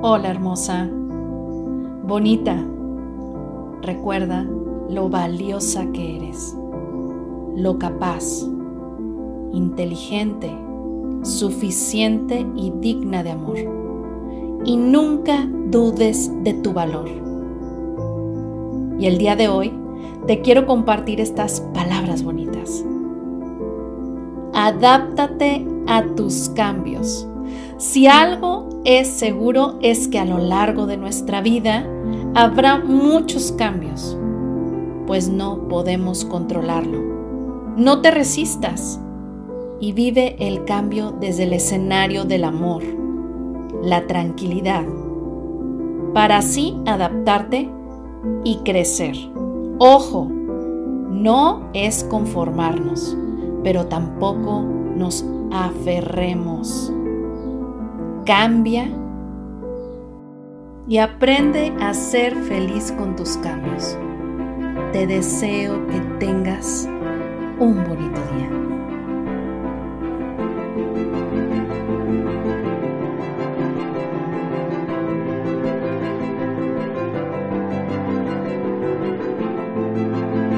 Hola hermosa, bonita, recuerda lo valiosa que eres, lo capaz, inteligente, suficiente y digna de amor. Y nunca dudes de tu valor. Y el día de hoy te quiero compartir estas palabras bonitas. Adáptate a tus cambios. Si algo es seguro es que a lo largo de nuestra vida habrá muchos cambios, pues no podemos controlarlo. No te resistas y vive el cambio desde el escenario del amor, la tranquilidad, para así adaptarte y crecer. Ojo, no es conformarnos, pero tampoco nos aferremos. Cambia y aprende a ser feliz con tus cambios. Te deseo que tengas un bonito día.